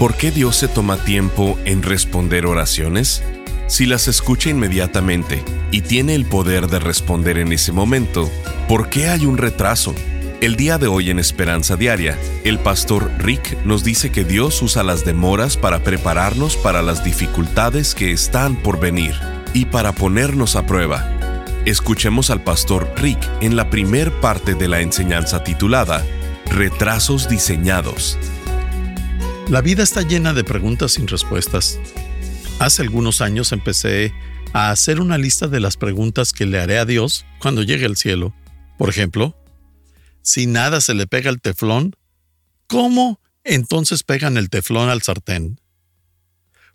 ¿Por qué Dios se toma tiempo en responder oraciones? Si las escucha inmediatamente y tiene el poder de responder en ese momento, ¿por qué hay un retraso? El día de hoy en Esperanza Diaria, el pastor Rick nos dice que Dios usa las demoras para prepararnos para las dificultades que están por venir y para ponernos a prueba. Escuchemos al pastor Rick en la primer parte de la enseñanza titulada Retrasos diseñados. La vida está llena de preguntas sin respuestas. Hace algunos años empecé a hacer una lista de las preguntas que le haré a Dios cuando llegue al cielo. Por ejemplo, si nada se le pega al teflón, ¿cómo entonces pegan el teflón al sartén?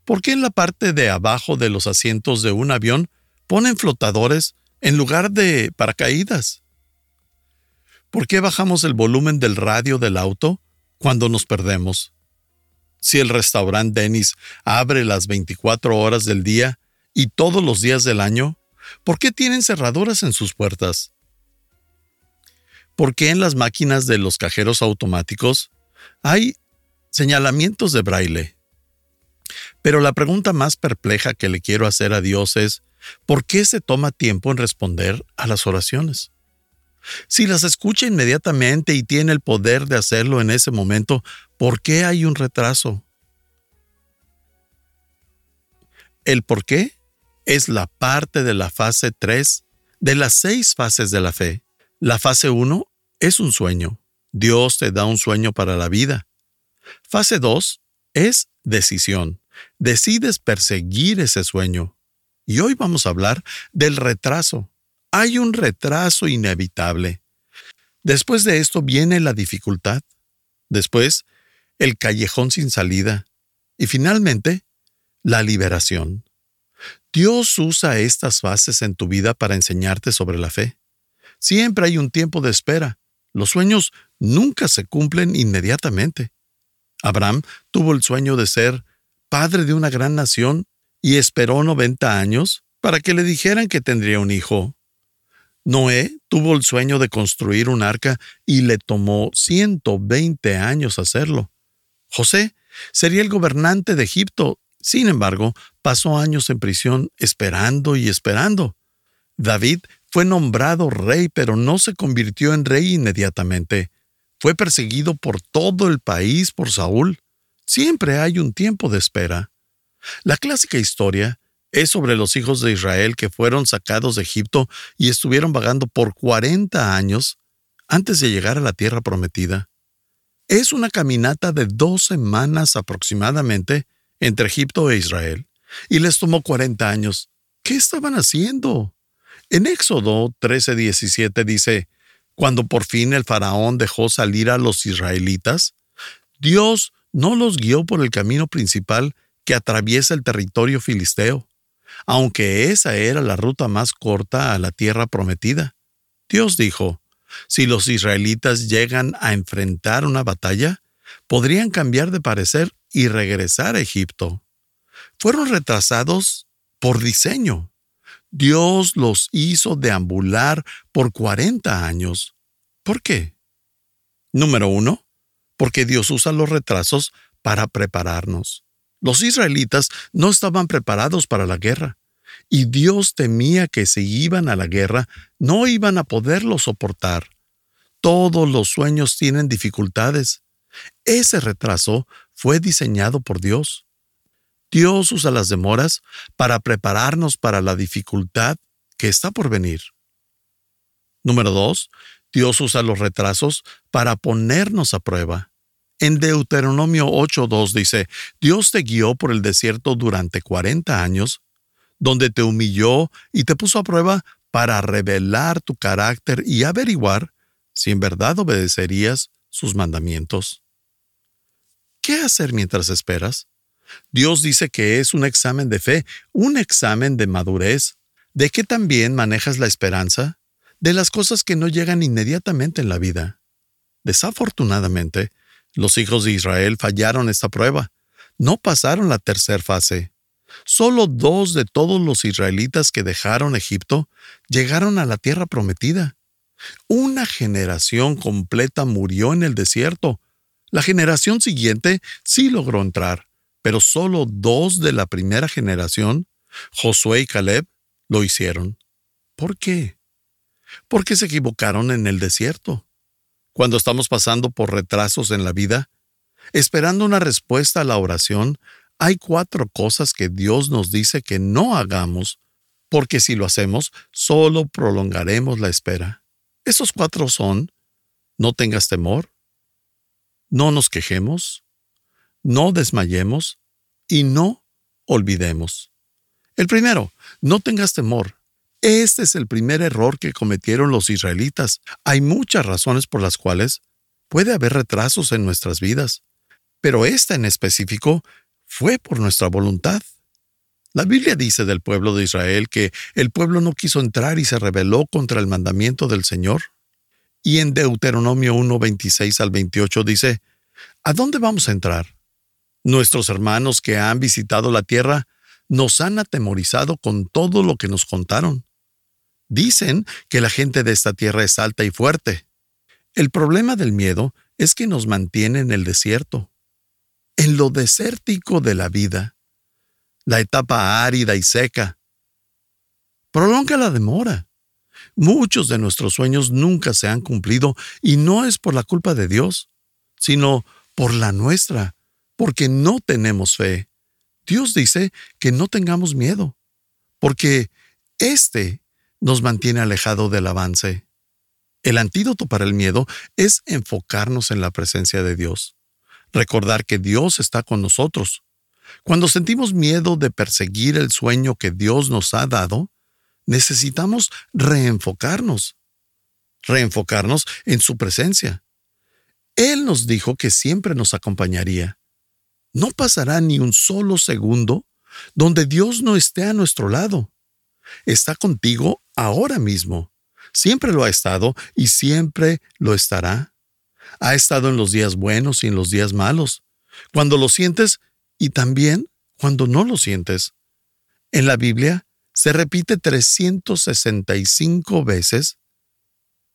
¿Por qué en la parte de abajo de los asientos de un avión ponen flotadores en lugar de paracaídas? ¿Por qué bajamos el volumen del radio del auto cuando nos perdemos? Si el restaurante Dennis abre las 24 horas del día y todos los días del año? ¿Por qué tienen cerraduras en sus puertas? ¿Por qué en las máquinas de los cajeros automáticos hay señalamientos de braille? Pero la pregunta más perpleja que le quiero hacer a Dios es, ¿por qué se toma tiempo en responder a las oraciones? Si las escucha inmediatamente y tiene el poder de hacerlo en ese momento, ¿por qué hay un retraso? El por qué es la parte de la fase 3 de las seis fases de la fe. La fase 1 es un sueño. Dios te da un sueño para la vida. Fase 2 es decisión. Decides perseguir ese sueño. Y hoy vamos a hablar del retraso hay un retraso inevitable. Después de esto viene la dificultad, después el callejón sin salida y finalmente la liberación. Dios usa estas fases en tu vida para enseñarte sobre la fe. Siempre hay un tiempo de espera. Los sueños nunca se cumplen inmediatamente. Abraham tuvo el sueño de ser padre de una gran nación y esperó 90 años para que le dijeran que tendría un hijo. Noé tuvo el sueño de construir un arca y le tomó 120 años hacerlo. José sería el gobernante de Egipto, sin embargo, pasó años en prisión esperando y esperando. David fue nombrado rey, pero no se convirtió en rey inmediatamente. Fue perseguido por todo el país por Saúl. Siempre hay un tiempo de espera. La clásica historia es sobre los hijos de Israel que fueron sacados de Egipto y estuvieron vagando por 40 años antes de llegar a la tierra prometida. Es una caminata de dos semanas aproximadamente entre Egipto e Israel, y les tomó 40 años. ¿Qué estaban haciendo? En Éxodo 13:17 dice, cuando por fin el faraón dejó salir a los israelitas, Dios no los guió por el camino principal que atraviesa el territorio filisteo, aunque esa era la ruta más corta a la tierra prometida. Dios dijo, si los israelitas llegan a enfrentar una batalla, podrían cambiar de parecer y regresar a Egipto. Fueron retrasados por diseño. Dios los hizo deambular por 40 años. ¿Por qué? Número uno, porque Dios usa los retrasos para prepararnos. Los israelitas no estaban preparados para la guerra, y Dios temía que si iban a la guerra no iban a poderlo soportar. Todos los sueños tienen dificultades. Ese retraso fue diseñado por Dios. Dios usa las demoras para prepararnos para la dificultad que está por venir. Número 2. Dios usa los retrasos para ponernos a prueba. En Deuteronomio 8.2 dice, Dios te guió por el desierto durante 40 años, donde te humilló y te puso a prueba para revelar tu carácter y averiguar si en verdad obedecerías sus mandamientos. ¿Qué hacer mientras esperas? Dios dice que es un examen de fe, un examen de madurez, de que también manejas la esperanza, de las cosas que no llegan inmediatamente en la vida. Desafortunadamente, los hijos de Israel fallaron esta prueba. No pasaron la tercera fase. Solo dos de todos los israelitas que dejaron Egipto llegaron a la tierra prometida. Una generación completa murió en el desierto. La generación siguiente sí logró entrar, pero solo dos de la primera generación, Josué y Caleb, lo hicieron. ¿Por qué? Porque se equivocaron en el desierto. Cuando estamos pasando por retrasos en la vida, esperando una respuesta a la oración, hay cuatro cosas que Dios nos dice que no hagamos, porque si lo hacemos, solo prolongaremos la espera. Esos cuatro son, no tengas temor, no nos quejemos, no desmayemos y no olvidemos. El primero, no tengas temor. Este es el primer error que cometieron los israelitas. Hay muchas razones por las cuales puede haber retrasos en nuestras vidas, pero esta en específico fue por nuestra voluntad. La Biblia dice del pueblo de Israel que el pueblo no quiso entrar y se rebeló contra el mandamiento del Señor. Y en Deuteronomio 1, 26 al 28 dice, ¿A dónde vamos a entrar? Nuestros hermanos que han visitado la tierra nos han atemorizado con todo lo que nos contaron. Dicen que la gente de esta tierra es alta y fuerte. El problema del miedo es que nos mantiene en el desierto en lo desértico de la vida, la etapa árida y seca. Prolonga la demora. Muchos de nuestros sueños nunca se han cumplido y no es por la culpa de Dios, sino por la nuestra, porque no tenemos fe. Dios dice que no tengamos miedo, porque éste nos mantiene alejado del avance. El antídoto para el miedo es enfocarnos en la presencia de Dios recordar que Dios está con nosotros. Cuando sentimos miedo de perseguir el sueño que Dios nos ha dado, necesitamos reenfocarnos, reenfocarnos en su presencia. Él nos dijo que siempre nos acompañaría. No pasará ni un solo segundo donde Dios no esté a nuestro lado. Está contigo ahora mismo. Siempre lo ha estado y siempre lo estará ha estado en los días buenos y en los días malos, cuando lo sientes y también cuando no lo sientes. En la Biblia se repite 365 veces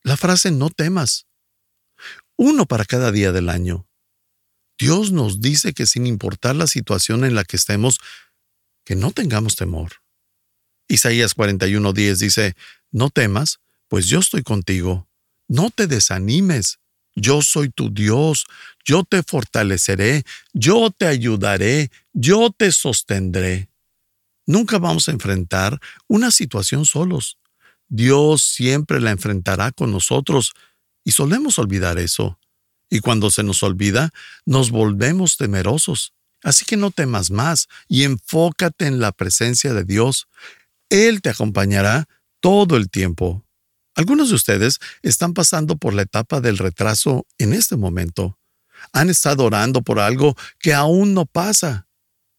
la frase no temas, uno para cada día del año. Dios nos dice que sin importar la situación en la que estemos, que no tengamos temor. Isaías 41:10 dice, No temas, pues yo estoy contigo. No te desanimes, yo soy tu Dios, yo te fortaleceré, yo te ayudaré, yo te sostendré. Nunca vamos a enfrentar una situación solos. Dios siempre la enfrentará con nosotros y solemos olvidar eso. Y cuando se nos olvida, nos volvemos temerosos. Así que no temas más y enfócate en la presencia de Dios. Él te acompañará todo el tiempo. Algunos de ustedes están pasando por la etapa del retraso en este momento. Han estado orando por algo que aún no pasa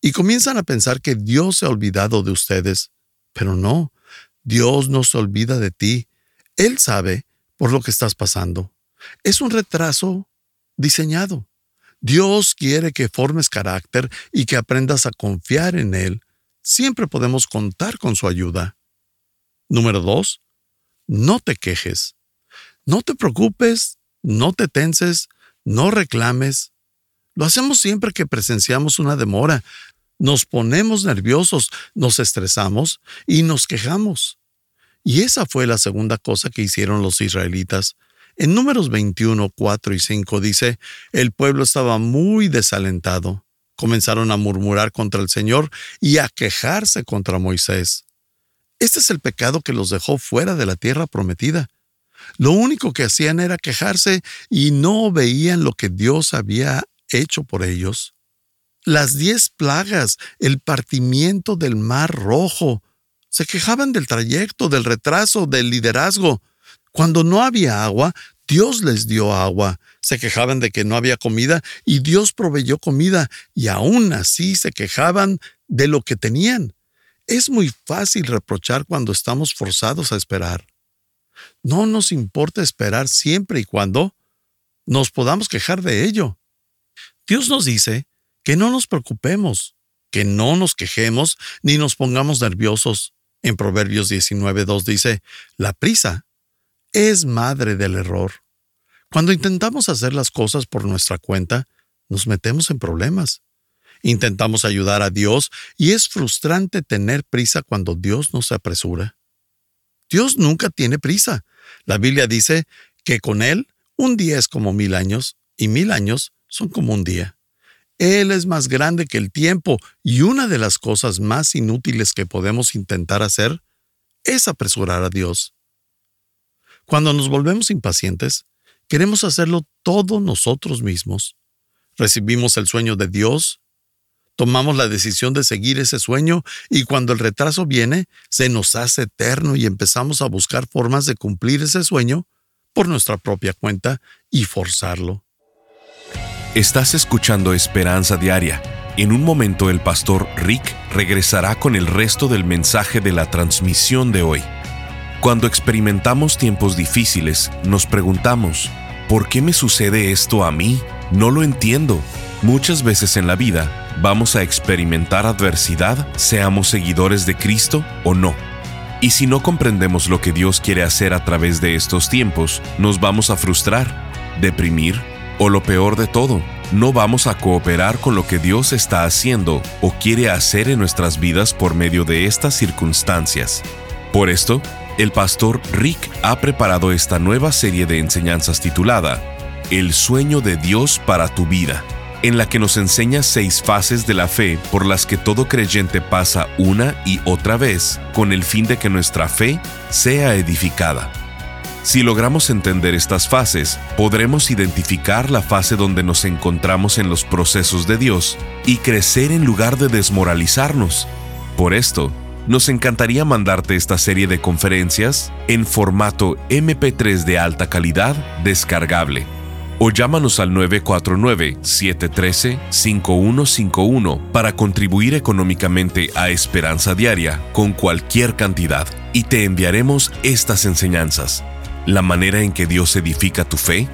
y comienzan a pensar que Dios se ha olvidado de ustedes. Pero no, Dios no se olvida de ti. Él sabe por lo que estás pasando. Es un retraso diseñado. Dios quiere que formes carácter y que aprendas a confiar en Él. Siempre podemos contar con su ayuda. Número dos, no te quejes. No te preocupes, no te tenses, no reclames. Lo hacemos siempre que presenciamos una demora. Nos ponemos nerviosos, nos estresamos y nos quejamos. Y esa fue la segunda cosa que hicieron los israelitas. En números 21, 4 y 5 dice, el pueblo estaba muy desalentado. Comenzaron a murmurar contra el Señor y a quejarse contra Moisés. Este es el pecado que los dejó fuera de la tierra prometida. Lo único que hacían era quejarse y no veían lo que Dios había hecho por ellos. Las diez plagas, el partimiento del mar rojo, se quejaban del trayecto, del retraso, del liderazgo. Cuando no había agua, Dios les dio agua. Se quejaban de que no había comida y Dios proveyó comida y aún así se quejaban de lo que tenían. Es muy fácil reprochar cuando estamos forzados a esperar. No nos importa esperar siempre y cuando nos podamos quejar de ello. Dios nos dice que no nos preocupemos, que no nos quejemos ni nos pongamos nerviosos. En Proverbios 19.2 dice, la prisa es madre del error. Cuando intentamos hacer las cosas por nuestra cuenta, nos metemos en problemas. Intentamos ayudar a Dios y es frustrante tener prisa cuando Dios no se apresura. Dios nunca tiene prisa. La Biblia dice que con Él un día es como mil años y mil años son como un día. Él es más grande que el tiempo y una de las cosas más inútiles que podemos intentar hacer es apresurar a Dios. Cuando nos volvemos impacientes, queremos hacerlo todo nosotros mismos. Recibimos el sueño de Dios, tomamos la decisión de seguir ese sueño y cuando el retraso viene, se nos hace eterno y empezamos a buscar formas de cumplir ese sueño por nuestra propia cuenta y forzarlo. Estás escuchando Esperanza Diaria. En un momento el pastor Rick regresará con el resto del mensaje de la transmisión de hoy. Cuando experimentamos tiempos difíciles, nos preguntamos, ¿por qué me sucede esto a mí? No lo entiendo. Muchas veces en la vida vamos a experimentar adversidad, seamos seguidores de Cristo o no. Y si no comprendemos lo que Dios quiere hacer a través de estos tiempos, nos vamos a frustrar, deprimir o lo peor de todo, no vamos a cooperar con lo que Dios está haciendo o quiere hacer en nuestras vidas por medio de estas circunstancias. Por esto, el pastor Rick ha preparado esta nueva serie de enseñanzas titulada El sueño de Dios para tu vida, en la que nos enseña seis fases de la fe por las que todo creyente pasa una y otra vez con el fin de que nuestra fe sea edificada. Si logramos entender estas fases, podremos identificar la fase donde nos encontramos en los procesos de Dios y crecer en lugar de desmoralizarnos. Por esto, nos encantaría mandarte esta serie de conferencias en formato MP3 de alta calidad descargable. O llámanos al 949-713-5151 para contribuir económicamente a Esperanza Diaria con cualquier cantidad y te enviaremos estas enseñanzas la manera en que Dios edifica tu fe,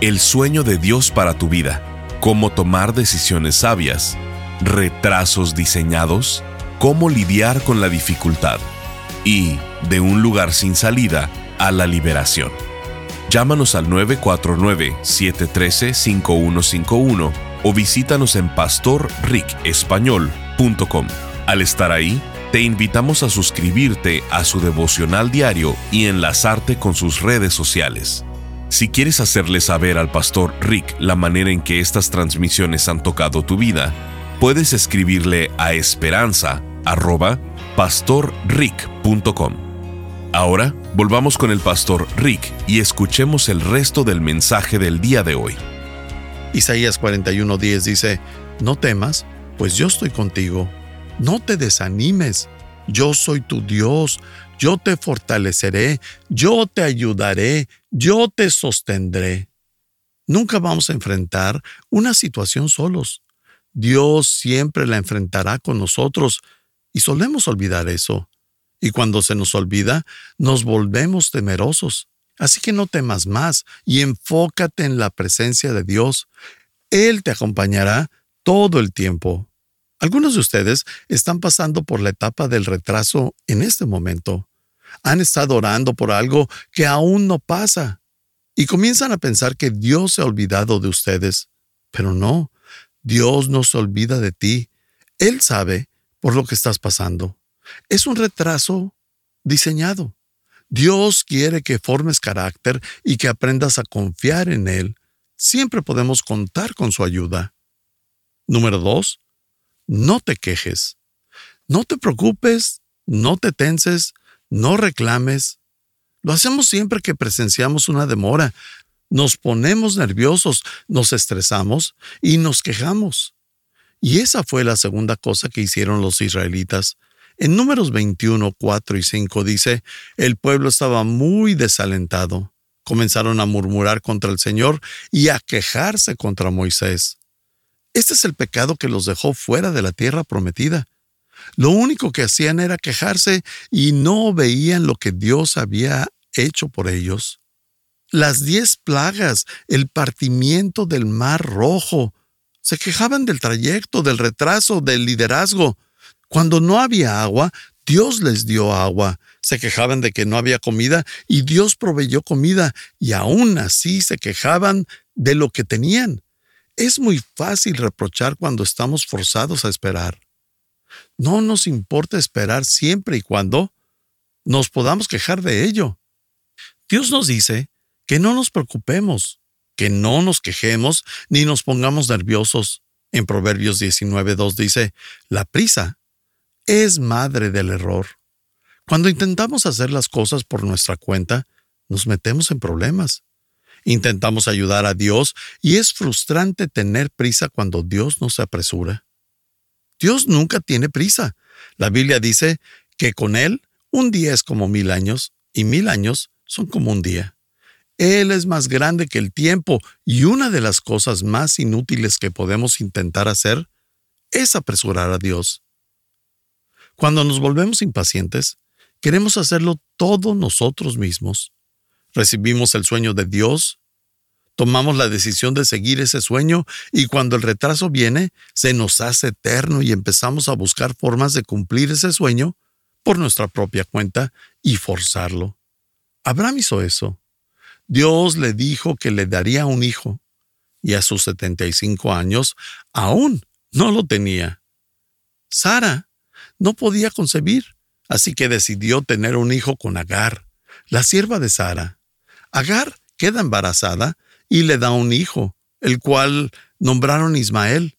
el sueño de Dios para tu vida, cómo tomar decisiones sabias, retrasos diseñados, cómo lidiar con la dificultad y de un lugar sin salida a la liberación. Llámanos al 949-713-5151 o visítanos en pastorricespañol.com. Al estar ahí, te invitamos a suscribirte a su devocional diario y enlazarte con sus redes sociales. Si quieres hacerle saber al pastor Rick la manera en que estas transmisiones han tocado tu vida, puedes escribirle a esperanza@pastorrick.com. Ahora, volvamos con el pastor Rick y escuchemos el resto del mensaje del día de hoy. Isaías 41:10 dice, No temas, pues yo estoy contigo no te desanimes. Yo soy tu Dios. Yo te fortaleceré. Yo te ayudaré. Yo te sostendré. Nunca vamos a enfrentar una situación solos. Dios siempre la enfrentará con nosotros y solemos olvidar eso. Y cuando se nos olvida, nos volvemos temerosos. Así que no temas más y enfócate en la presencia de Dios. Él te acompañará todo el tiempo. Algunos de ustedes están pasando por la etapa del retraso en este momento. Han estado orando por algo que aún no pasa y comienzan a pensar que Dios se ha olvidado de ustedes. Pero no, Dios no se olvida de ti. Él sabe por lo que estás pasando. Es un retraso diseñado. Dios quiere que formes carácter y que aprendas a confiar en Él. Siempre podemos contar con su ayuda. Número dos, no te quejes. No te preocupes, no te tenses, no reclames. Lo hacemos siempre que presenciamos una demora. Nos ponemos nerviosos, nos estresamos y nos quejamos. Y esa fue la segunda cosa que hicieron los israelitas. En números 21, 4 y 5 dice, el pueblo estaba muy desalentado. Comenzaron a murmurar contra el Señor y a quejarse contra Moisés. Este es el pecado que los dejó fuera de la tierra prometida. Lo único que hacían era quejarse y no veían lo que Dios había hecho por ellos. Las diez plagas, el partimiento del mar rojo, se quejaban del trayecto, del retraso, del liderazgo. Cuando no había agua, Dios les dio agua. Se quejaban de que no había comida y Dios proveyó comida y aún así se quejaban de lo que tenían. Es muy fácil reprochar cuando estamos forzados a esperar. No nos importa esperar siempre y cuando nos podamos quejar de ello. Dios nos dice que no nos preocupemos, que no nos quejemos ni nos pongamos nerviosos. En Proverbios 19.2 dice, la prisa es madre del error. Cuando intentamos hacer las cosas por nuestra cuenta, nos metemos en problemas. Intentamos ayudar a Dios y es frustrante tener prisa cuando Dios no se apresura. Dios nunca tiene prisa. La Biblia dice que con Él un día es como mil años y mil años son como un día. Él es más grande que el tiempo y una de las cosas más inútiles que podemos intentar hacer es apresurar a Dios. Cuando nos volvemos impacientes, queremos hacerlo todo nosotros mismos. Recibimos el sueño de Dios, tomamos la decisión de seguir ese sueño y cuando el retraso viene, se nos hace eterno y empezamos a buscar formas de cumplir ese sueño por nuestra propia cuenta y forzarlo. Abraham hizo eso. Dios le dijo que le daría un hijo y a sus 75 años aún no lo tenía. Sara no podía concebir, así que decidió tener un hijo con Agar, la sierva de Sara. Agar queda embarazada y le da un hijo, el cual nombraron Ismael.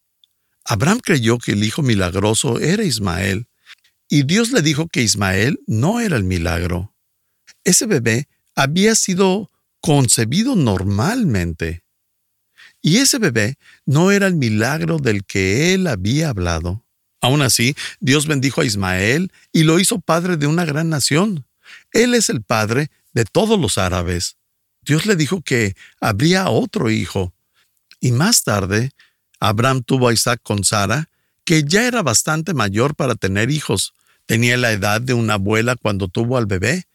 Abraham creyó que el hijo milagroso era Ismael, y Dios le dijo que Ismael no era el milagro. Ese bebé había sido concebido normalmente. Y ese bebé no era el milagro del que él había hablado. Aún así, Dios bendijo a Ismael y lo hizo padre de una gran nación. Él es el padre de todos los árabes. Dios le dijo que habría otro hijo. Y más tarde, Abraham tuvo a Isaac con Sara, que ya era bastante mayor para tener hijos. Tenía la edad de una abuela cuando tuvo al bebé.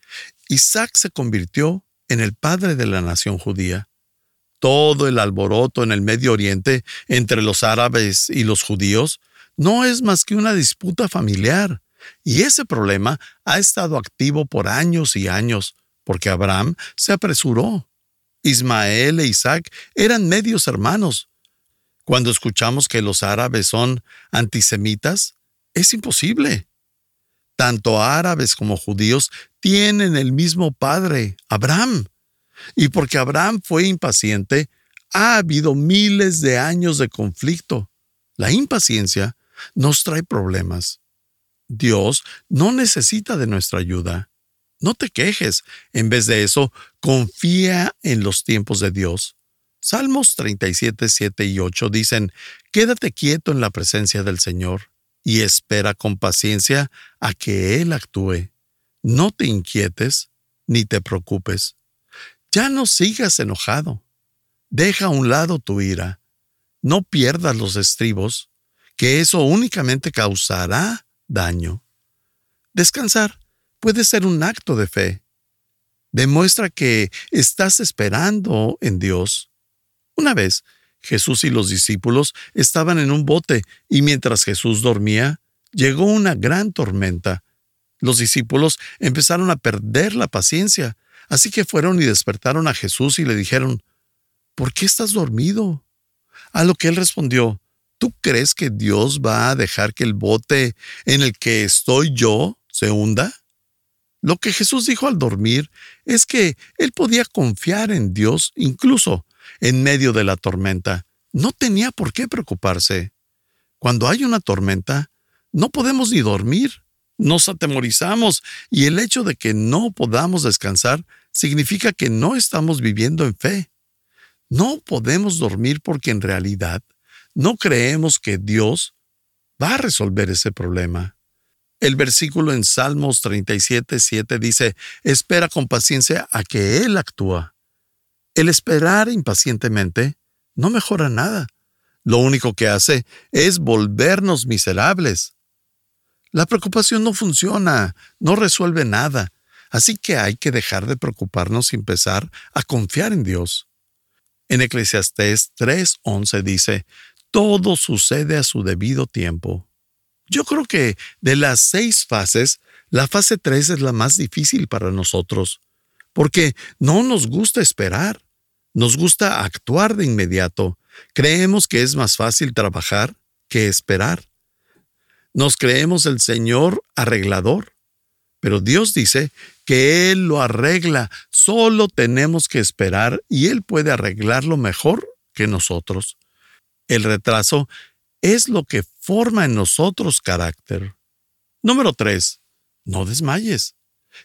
Isaac se convirtió en el padre de la nación judía. Todo el alboroto en el Medio Oriente entre los árabes y los judíos no es más que una disputa familiar, y ese problema ha estado activo por años y años, porque Abraham se apresuró. Ismael e Isaac eran medios hermanos. Cuando escuchamos que los árabes son antisemitas, es imposible. Tanto árabes como judíos tienen el mismo padre, Abraham. Y porque Abraham fue impaciente, ha habido miles de años de conflicto. La impaciencia nos trae problemas. Dios no necesita de nuestra ayuda. No te quejes. En vez de eso, confía en los tiempos de Dios. Salmos 37, 7 y 8 dicen, Quédate quieto en la presencia del Señor y espera con paciencia a que Él actúe. No te inquietes ni te preocupes. Ya no sigas enojado. Deja a un lado tu ira. No pierdas los estribos que eso únicamente causará daño. Descansar puede ser un acto de fe. Demuestra que estás esperando en Dios. Una vez, Jesús y los discípulos estaban en un bote y mientras Jesús dormía, llegó una gran tormenta. Los discípulos empezaron a perder la paciencia, así que fueron y despertaron a Jesús y le dijeron, ¿Por qué estás dormido? A lo que él respondió, ¿Tú crees que Dios va a dejar que el bote en el que estoy yo se hunda? Lo que Jesús dijo al dormir es que él podía confiar en Dios incluso en medio de la tormenta. No tenía por qué preocuparse. Cuando hay una tormenta, no podemos ni dormir. Nos atemorizamos y el hecho de que no podamos descansar significa que no estamos viviendo en fe. No podemos dormir porque en realidad no creemos que Dios va a resolver ese problema. El versículo en Salmos 37, 7 dice, espera con paciencia a que Él actúa. El esperar impacientemente no mejora nada. Lo único que hace es volvernos miserables. La preocupación no funciona, no resuelve nada, así que hay que dejar de preocuparnos y empezar a confiar en Dios. En Eclesiastés 3:11 dice, todo sucede a su debido tiempo. Yo creo que de las seis fases, la fase 3 es la más difícil para nosotros, porque no nos gusta esperar, nos gusta actuar de inmediato. Creemos que es más fácil trabajar que esperar. Nos creemos el Señor arreglador, pero Dios dice que Él lo arregla, solo tenemos que esperar y Él puede arreglarlo mejor que nosotros. El retraso es lo que forma en nosotros carácter. Número 3. No desmayes.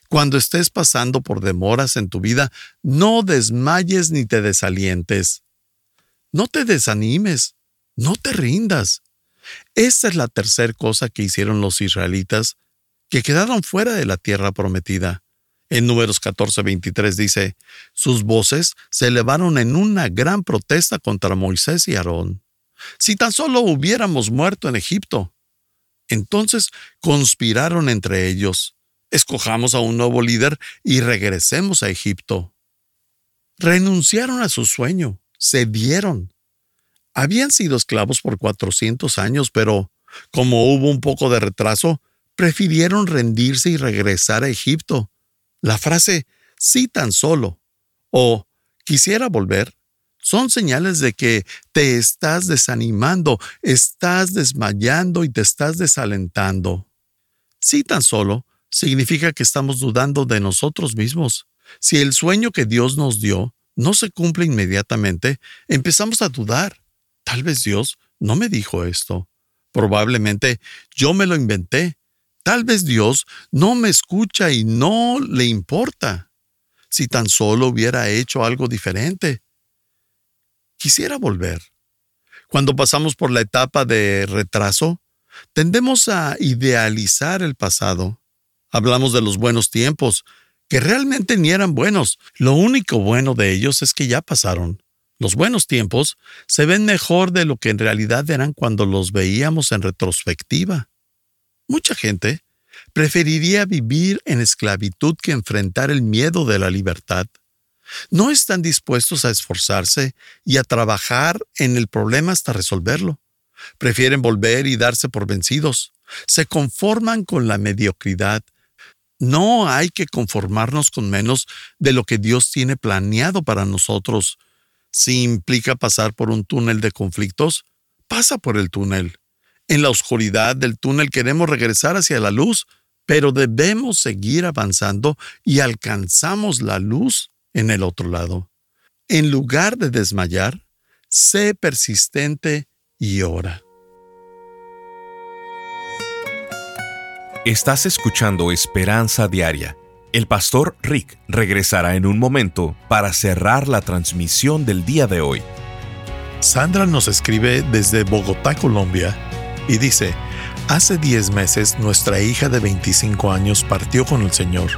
Cuando estés pasando por demoras en tu vida, no desmayes ni te desalientes. No te desanimes, no te rindas. Esta es la tercera cosa que hicieron los israelitas que quedaron fuera de la tierra prometida. En números 14:23 dice, sus voces se elevaron en una gran protesta contra Moisés y Aarón. Si tan solo hubiéramos muerto en Egipto. Entonces conspiraron entre ellos. Escojamos a un nuevo líder y regresemos a Egipto. Renunciaron a su sueño, cedieron. Habían sido esclavos por 400 años, pero como hubo un poco de retraso, prefirieron rendirse y regresar a Egipto. La frase sí tan solo o quisiera volver son señales de que te estás desanimando, estás desmayando y te estás desalentando. Sí tan solo significa que estamos dudando de nosotros mismos. Si el sueño que Dios nos dio no se cumple inmediatamente, empezamos a dudar. Tal vez Dios no me dijo esto. Probablemente yo me lo inventé. Tal vez Dios no me escucha y no le importa. Si tan solo hubiera hecho algo diferente. Quisiera volver. Cuando pasamos por la etapa de retraso, tendemos a idealizar el pasado. Hablamos de los buenos tiempos, que realmente ni eran buenos. Lo único bueno de ellos es que ya pasaron. Los buenos tiempos se ven mejor de lo que en realidad eran cuando los veíamos en retrospectiva. Mucha gente preferiría vivir en esclavitud que enfrentar el miedo de la libertad. No están dispuestos a esforzarse y a trabajar en el problema hasta resolverlo. Prefieren volver y darse por vencidos. Se conforman con la mediocridad. No hay que conformarnos con menos de lo que Dios tiene planeado para nosotros. Si implica pasar por un túnel de conflictos, pasa por el túnel. En la oscuridad del túnel queremos regresar hacia la luz, pero debemos seguir avanzando y alcanzamos la luz en el otro lado. En lugar de desmayar, sé persistente y ora. Estás escuchando Esperanza Diaria. El pastor Rick regresará en un momento para cerrar la transmisión del día de hoy. Sandra nos escribe desde Bogotá, Colombia, y dice, hace 10 meses nuestra hija de 25 años partió con el Señor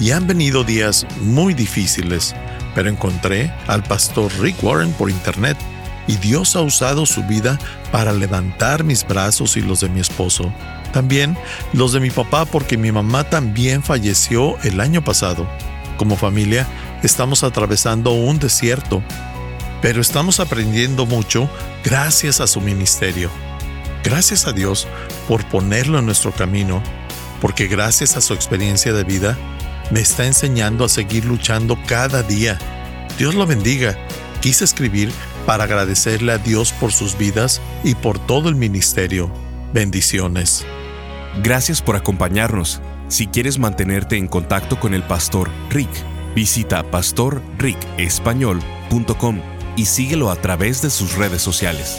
y han venido días muy difíciles, pero encontré al pastor Rick Warren por internet y Dios ha usado su vida para levantar mis brazos y los de mi esposo. También los de mi papá porque mi mamá también falleció el año pasado. Como familia estamos atravesando un desierto, pero estamos aprendiendo mucho gracias a su ministerio. Gracias a Dios por ponerlo en nuestro camino, porque gracias a su experiencia de vida, me está enseñando a seguir luchando cada día. Dios lo bendiga. Quise escribir para agradecerle a Dios por sus vidas y por todo el ministerio. Bendiciones. Gracias por acompañarnos. Si quieres mantenerte en contacto con el pastor Rick, visita pastorricespañol.com y síguelo a través de sus redes sociales.